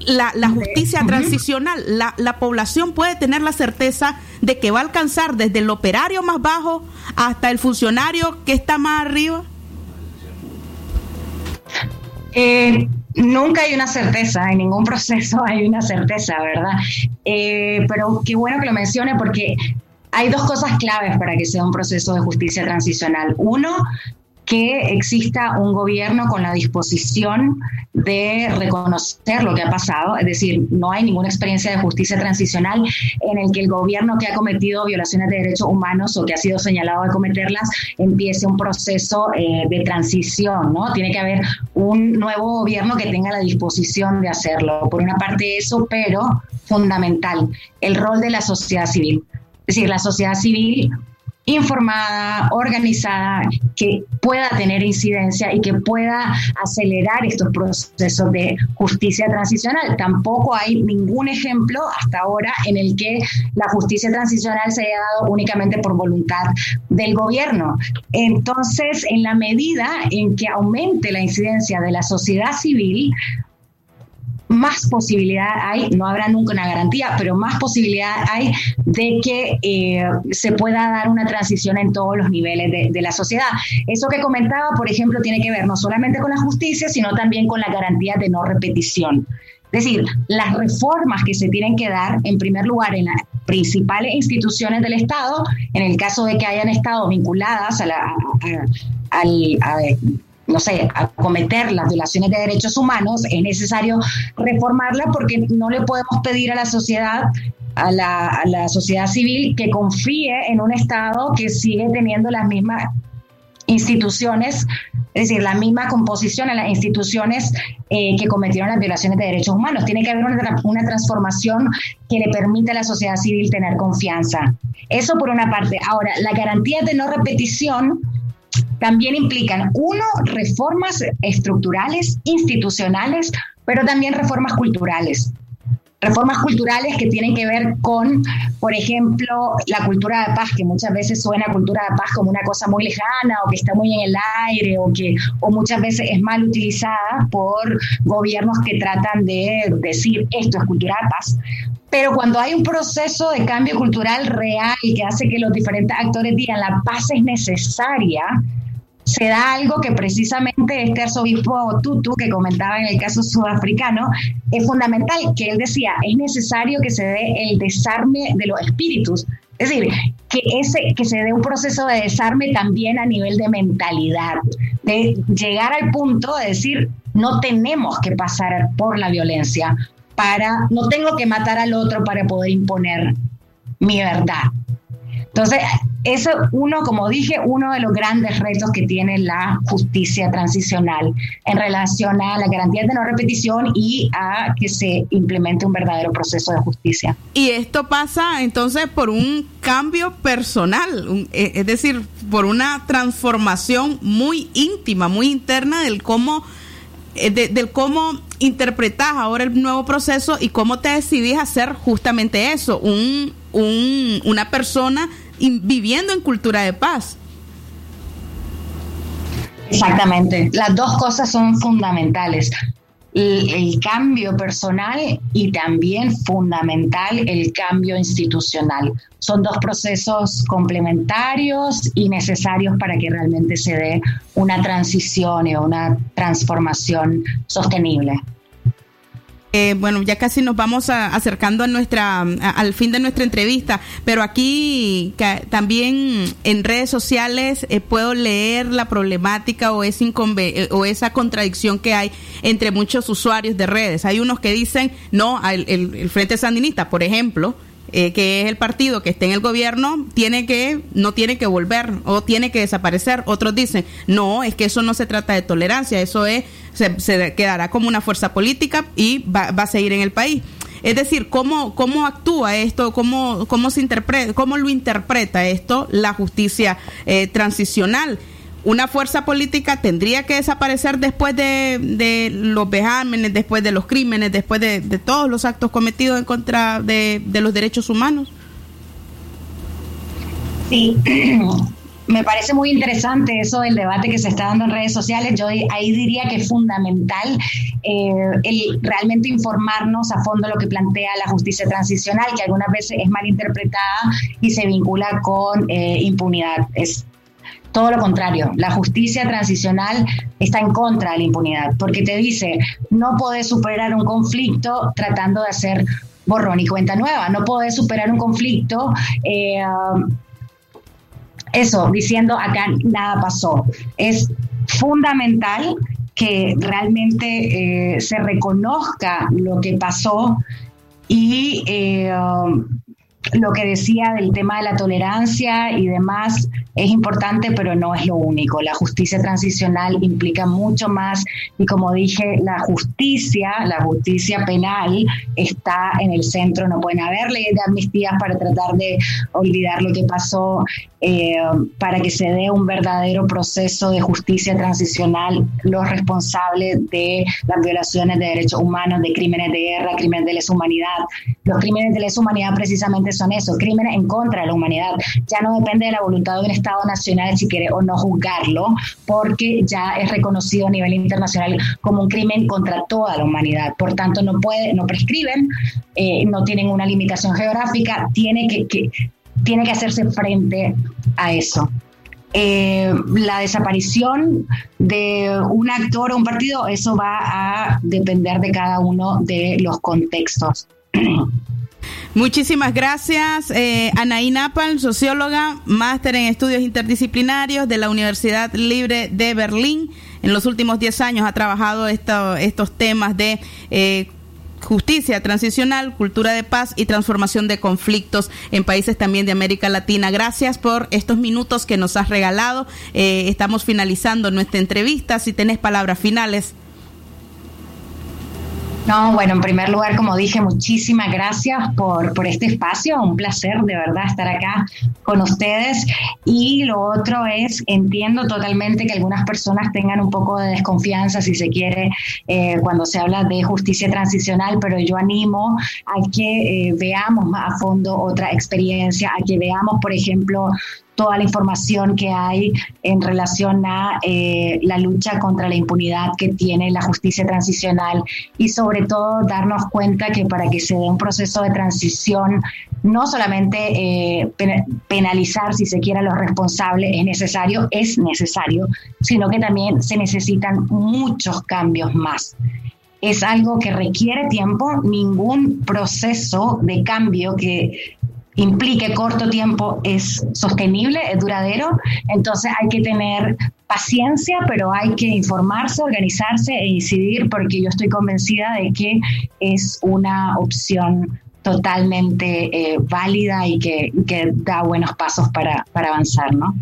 [SPEAKER 5] la, la justicia transicional? La, la población puede tener la certeza de que va a alcanzar desde el operario más bajo hasta el funcionario que está más arriba.
[SPEAKER 17] Eh, nunca hay una certeza, en ningún proceso hay una certeza, ¿verdad? Eh, pero qué bueno que lo mencione porque hay dos cosas claves para que sea un proceso de justicia transicional. Uno, que exista un gobierno con la disposición de reconocer lo que ha pasado, es decir, no hay ninguna experiencia de justicia transicional en el que el gobierno que ha cometido violaciones de derechos humanos o que ha sido señalado de cometerlas empiece un proceso eh, de transición, ¿no? Tiene que haber un nuevo gobierno que tenga la disposición de hacerlo. Por una parte eso, pero fundamental, el rol de la sociedad civil. Es decir, la sociedad civil informada, organizada, que pueda tener incidencia y que pueda acelerar estos procesos de justicia transicional. Tampoco hay ningún ejemplo hasta ahora en el que la justicia transicional se haya dado únicamente por voluntad del gobierno. Entonces, en la medida en que aumente la incidencia de la sociedad civil, más posibilidad hay, no habrá nunca una garantía, pero más posibilidad hay de que eh, se pueda dar una transición en todos los niveles de, la sociedad. Eso que comentaba, por ejemplo, tiene que ver no solamente con la justicia, sino también con la garantía de no repetición. Es decir, las reformas que se tienen que dar, en primer lugar, en las principales instituciones del Estado, en el caso de que hayan estado vinculadas a la... no sé, a cometer las violaciones de derechos humanos, es necesario reformarla porque no le podemos pedir a la sociedad, a la, a la sociedad civil que confíe en un Estado que sigue teniendo las mismas instituciones, es decir, la misma composición en las instituciones eh, que cometieron las violaciones de derechos humanos. Tiene que haber una, una, transformación que le permita a la sociedad civil tener confianza. Eso por una parte. Ahora, la garantía de no repetición también implican, uno, reformas estructurales, institucionales, pero también reformas culturales. Reformas culturales que tienen que ver con, por ejemplo, la cultura de paz, que muchas veces suena cultura de paz como una cosa muy lejana o que está muy en el aire o que o muchas veces es mal utilizada por gobiernos que tratan de decir esto es cultura de paz. Pero cuando hay un proceso de cambio cultural real que hace que los diferentes actores digan la paz es necesaria, se da algo que precisamente este arzobispo Tutu, que comentaba en el caso sudafricano, es fundamental, que él decía, es necesario que se dé el desarme de los espíritus. Es decir, que, ese, que se dé un proceso de desarme también a nivel de mentalidad, de llegar al punto de decir, no tenemos que pasar por la violencia, para, no tengo que matar al otro para poder imponer mi verdad. Entonces, eso uno, como dije, uno de los grandes retos que tiene la justicia transicional en relación a las garantías de no repetición y a que se implemente un verdadero proceso de justicia.
[SPEAKER 5] Y esto pasa entonces por un cambio personal, un, es decir, por una transformación muy íntima, muy interna del cómo, de, del cómo interpretas ahora el nuevo proceso y cómo te decidís hacer justamente eso, un, un, una persona viviendo en cultura de paz.
[SPEAKER 17] Exactamente, las dos cosas son fundamentales. el, el cambio personal y también fundamental el cambio institucional. Son dos procesos complementarios y necesarios para que realmente se dé una transición y una transformación sostenible.
[SPEAKER 5] Eh, bueno, ya casi nos vamos a- acercando a nuestra, al fin de nuestra entrevista, pero aquí también en redes sociales eh, puedo leer la problemática o, inconve- eh, o esa contradicción que hay entre muchos usuarios de redes. Hay unos que dicen, no, el- el Frente Sandinista, por ejemplo, eh, que es el partido que esté en el gobierno, tiene que, no tiene que volver o tiene que desaparecer. Otros dicen, no, es que eso no se trata de tolerancia, eso es, se, se quedará como una fuerza política y va, va a seguir en el país. Es decir, ¿cómo, cómo actúa esto? ¿Cómo, cómo, se interpreta, ¿Cómo lo interpreta esto la justicia eh, transicional? Una fuerza política tendría que desaparecer después de, de los vejámenes, después de los crímenes, después de, de todos los actos cometidos en contra de, de los derechos humanos.
[SPEAKER 17] Sí, me parece muy interesante eso del debate que se está dando en redes sociales. Yo ahí diría que es fundamental eh, el realmente informarnos a fondo lo que plantea la justicia transicional, que algunas veces es mal interpretada y se vincula con eh, impunidad. Es todo lo contrario, la justicia transicional está en contra de la impunidad, porque te dice, no podés superar un conflicto tratando de hacer borrón y cuenta nueva, no podés superar un conflicto eh, eso, diciendo acá nada pasó. Es fundamental que realmente eh, se reconozca lo que pasó y eh, lo que decía del tema de la tolerancia y demás es importante, pero no es lo único. La justicia transicional implica mucho más y como dije, la justicia, la justicia penal está en el centro. No pueden haber leyes de amnistías para tratar de olvidar lo que pasó, eh, para que se dé un verdadero proceso de justicia transicional. Los responsables de las violaciones de derechos humanos, de crímenes de guerra, crímenes de lesa humanidad. Los crímenes de lesa humanidad precisamente son eso, crímenes en contra de la humanidad. Ya no depende de la voluntad de un Estado nacional si quiere o no juzgarlo, porque ya es reconocido a nivel internacional como un crimen contra toda la humanidad. Por tanto, no puede, no prescriben, eh, no tienen una limitación geográfica, tiene que, tiene que hacerse frente a eso. Eh, la desaparición de un actor o un partido, eso va a depender de cada uno de los contextos.
[SPEAKER 5] Muchísimas gracias, eh, Anaí Napal, socióloga, máster en estudios interdisciplinarios de la Universidad Libre de Berlín. En los últimos 10 años ha trabajado esto, estos temas de eh, justicia transicional, cultura de paz y transformación de conflictos en países también de América Latina. Gracias por estos minutos que nos has regalado. Eh, estamos finalizando nuestra entrevista. Si tenés palabras finales.
[SPEAKER 17] No, bueno, en primer lugar, como dije, muchísimas gracias por, por este espacio, un placer de verdad estar acá con ustedes. Y lo otro es, entiendo totalmente que algunas personas tengan un poco de desconfianza, si se quiere, eh, cuando se habla de justicia transicional, pero yo animo a que eh, veamos más a fondo otra experiencia, a que veamos, por ejemplo, toda la información que hay en relación a eh, la lucha contra la impunidad que tiene la justicia transicional y sobre todo darnos cuenta que para que se dé un proceso de transición, no solamente eh, penalizar si se quiere a los responsables es necesario, es necesario, sino que también se necesitan muchos cambios más. Es algo que requiere tiempo, ningún proceso de cambio que implique corto tiempo es sostenible, es duradero, entonces hay que tener paciencia, pero hay que informarse, organizarse e incidir porque yo estoy convencida de que es una opción totalmente eh, válida y que, que, da buenos pasos para, para avanzar, ¿no?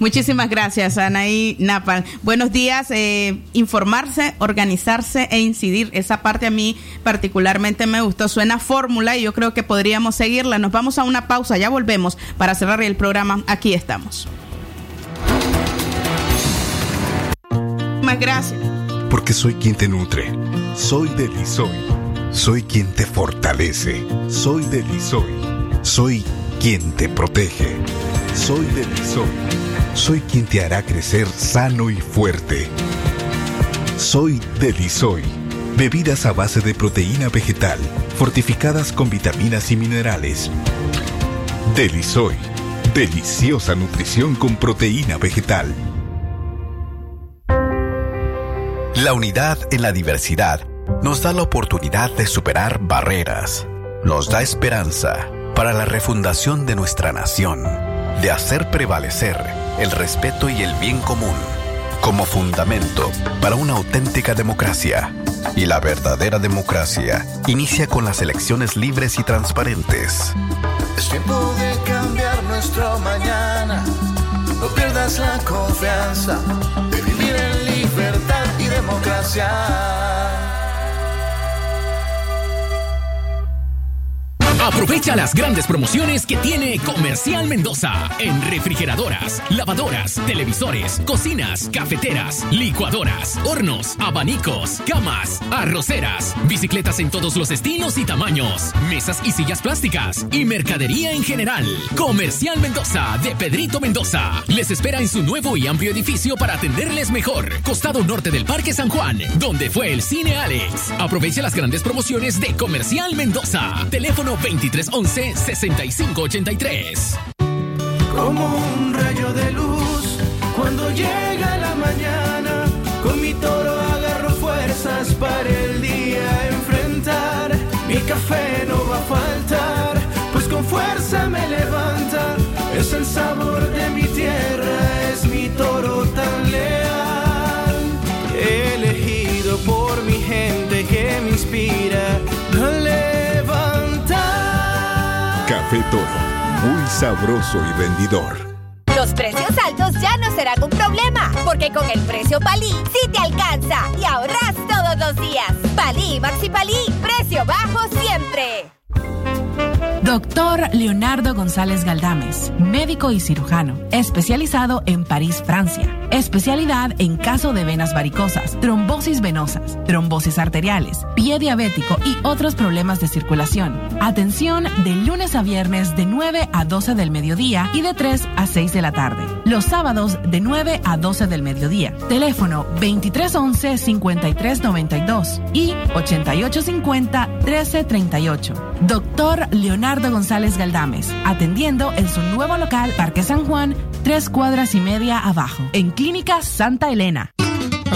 [SPEAKER 5] Muchísimas gracias, Anaí Napal. Buenos días. Eh, informarse, organizarse e incidir. Esa parte a mí particularmente me gustó. Suena fórmula y yo creo que podríamos seguirla. Nos vamos a una pausa. Ya volvemos para cerrar el programa. Aquí estamos. Más gracias.
[SPEAKER 1] Porque soy quien te nutre. Soy del Lisoy. Soy quien te fortalece. Soy del Lisoy. Soy quien te protege. Soy del Lisoy. Soy quien te hará crecer sano y fuerte. Soy del Lisoy.
[SPEAKER 18] Bebidas a base de proteína vegetal, fortificadas con vitaminas y minerales. Delisoy. Deliciosa nutrición con proteína vegetal.
[SPEAKER 19] La unidad en la diversidad nos da la oportunidad de superar barreras. Nos da esperanza para la refundación de nuestra nación, de hacer prevalecer el respeto y el bien común como fundamento para una auténtica democracia. Y la verdadera democracia inicia con las elecciones libres y transparentes.
[SPEAKER 13] Es tiempo de cambiar nuestro mañana. No pierdas la confianza de vivir en libertad y democracia.
[SPEAKER 20] Aprovecha las grandes promociones que tiene Comercial Mendoza en refrigeradoras, lavadoras, televisores, cocinas, cafeteras, licuadoras, hornos, abanicos, camas, arroceras, bicicletas en todos los estilos y tamaños, mesas y sillas plásticas y mercadería en general. Comercial Mendoza de Pedrito Mendoza les espera en su nuevo y amplio edificio para atenderles mejor. Costado norte del Parque San Juan, donde fue el Cine Alex. Aprovecha las grandes promociones de Comercial Mendoza. Teléfono 2311-6583.
[SPEAKER 13] Como un rayo de luz cuando llega la mañana. Con mi toro agarro fuerzas para el día enfrentar. Mi café no va a faltar, pues con fuerza me levanta. Es el sabor de mi tierra,
[SPEAKER 18] Muy sabroso y rendidor.
[SPEAKER 15] Los precios altos ya no serán un problema, porque con el precio Palí sí te alcanza y ahorras todos los días. Palí Maxi Palí, precio bajo siempre.
[SPEAKER 21] Doctor Leonardo González Galdames, médico y cirujano, especializado en París, Francia. Especialidad en caso de venas varicosas, trombosis venosas, trombosis arteriales, pie diabético y otros problemas de circulación. Atención de lunes a viernes de 9 a 12 del mediodía y de 3 a 6 de la tarde. Los sábados de 9 a 12 del mediodía. Teléfono 2311-5392 y 8850-1338. Doctor Leonardo González Galdames, atendiendo en su nuevo local Parque San Juan, tres cuadras y media abajo, en Clínica Santa Elena.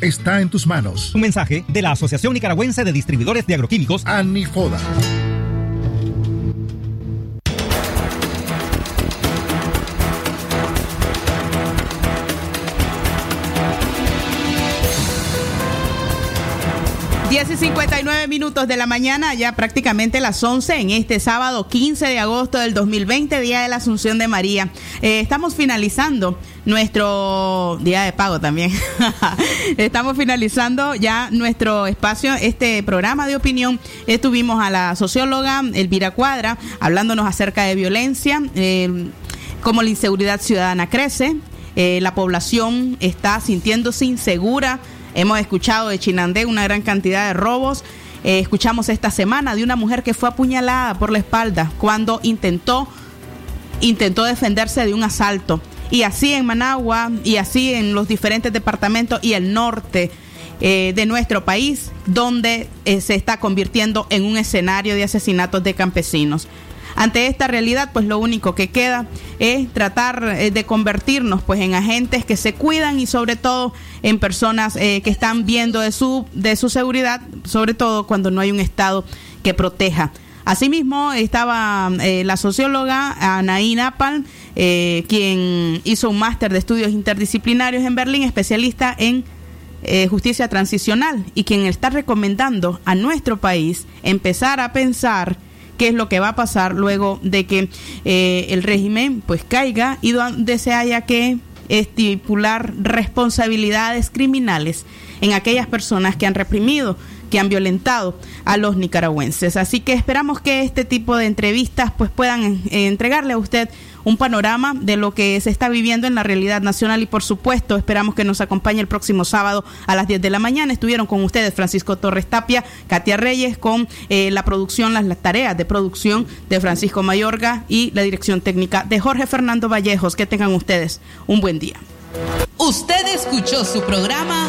[SPEAKER 22] está en tus manos.
[SPEAKER 23] Un mensaje de la Asociación Nicaragüense de Distribuidores de Agroquímicos,
[SPEAKER 22] ANIFODA.
[SPEAKER 5] Diez y 59 minutos de la mañana, ya prácticamente las 11 en este sábado 15 de agosto del 2020, Día de la Asunción de María. Eh, estamos finalizando nuestro día de pago también. estamos finalizando ya nuestro espacio, este programa de opinión. Estuvimos a la socióloga Elvira Cuadra hablándonos acerca de violencia, eh, cómo la inseguridad ciudadana crece, eh, la población está sintiéndose insegura. Hemos escuchado de Chinandé una gran cantidad de robos. Eh, escuchamos esta semana de una mujer que fue apuñalada por la espalda cuando intentó, intentó defenderse de un asalto. Y así en Managua y así en los diferentes departamentos y el norte eh, de nuestro país, donde eh, se está convirtiendo en un escenario de asesinatos de campesinos. Ante esta realidad, pues lo único que queda es tratar eh, de convertirnos pues en agentes que se cuidan y sobre todo en personas que están viendo de su, de su seguridad, sobre todo cuando no hay un Estado que proteja. Asimismo, estaba la socióloga Anaí Napal, eh, quien hizo un máster de estudios interdisciplinarios en Berlín, especialista en eh, justicia transicional, y quien está recomendando a nuestro país empezar a pensar qué es lo que va a pasar luego de que eh, el régimen pues caiga y donde se haya que estipular responsabilidades criminales en aquellas personas que han reprimido que han violentado a los nicaragüenses. Así que esperamos que este tipo de entrevistas pues puedan eh, entregarle a usted un panorama de lo que se está viviendo en la realidad nacional y por supuesto esperamos que nos acompañe el próximo sábado a las 10 de la mañana. Estuvieron con ustedes Francisco Torres Tapia, Katia Reyes con eh, la producción, las, las tareas de producción de Francisco Mayorga y la dirección técnica de Jorge Fernando Vallejos. Que tengan ustedes un buen día.
[SPEAKER 2] Usted escuchó su programa